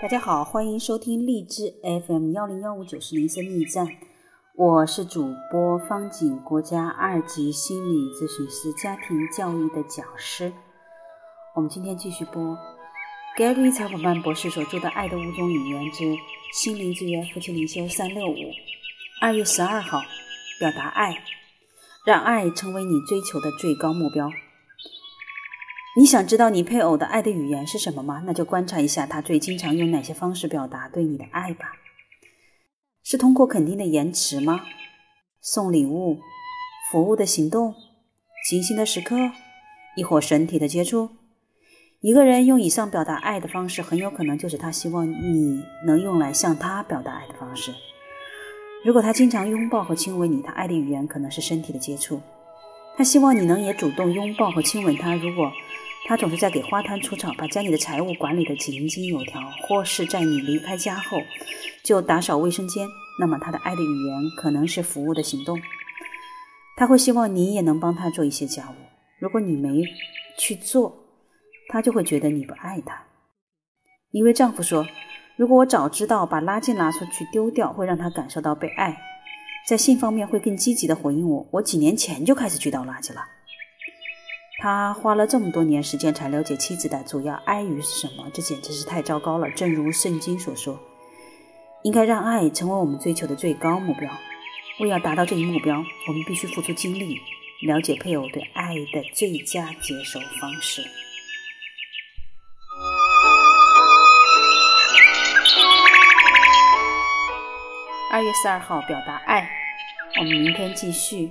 大家好，欢迎收听荔枝 FM 幺零幺五九四零森密站，我是主播方景，国家二级心理咨询师，家庭教育的讲师。我们今天继续播 Gary 财富班博士所著的《爱的五种语言之心灵之约夫妻灵修三六五》，二月十二号，表达爱，让爱成为你追求的最高目标。你想知道你配偶的爱的语言是什么吗？那就观察一下他最经常用哪些方式表达对你的爱吧。是通过肯定的言辞吗？送礼物、服务的行动、精心的时刻，亦或身体的接触？一个人用以上表达爱的方式，很有可能就是他希望你能用来向他表达爱的方式。如果他经常拥抱和亲吻你，他爱的语言可能是身体的接触。他希望你能也主动拥抱和亲吻他。如果他总是在给花坛除草，把家里的财物管理得井井有条，或是在你离开家后就打扫卫生间，那么他的爱的语言可能是服务的行动。他会希望你也能帮他做一些家务。如果你没去做，他就会觉得你不爱他。一位丈夫说：“如果我早知道把垃圾拿出去丢掉会让他感受到被爱，在性方面会更积极的回应我，我几年前就开始去倒垃圾了。”他花了这么多年时间才了解妻子的主要爱语是什么，这简直是太糟糕了。正如圣经所说，应该让爱成为我们追求的最高目标。为要达到这一目标，我们必须付出精力，了解配偶对爱的最佳接受方式。二月十二号，表达爱。我们明天继续。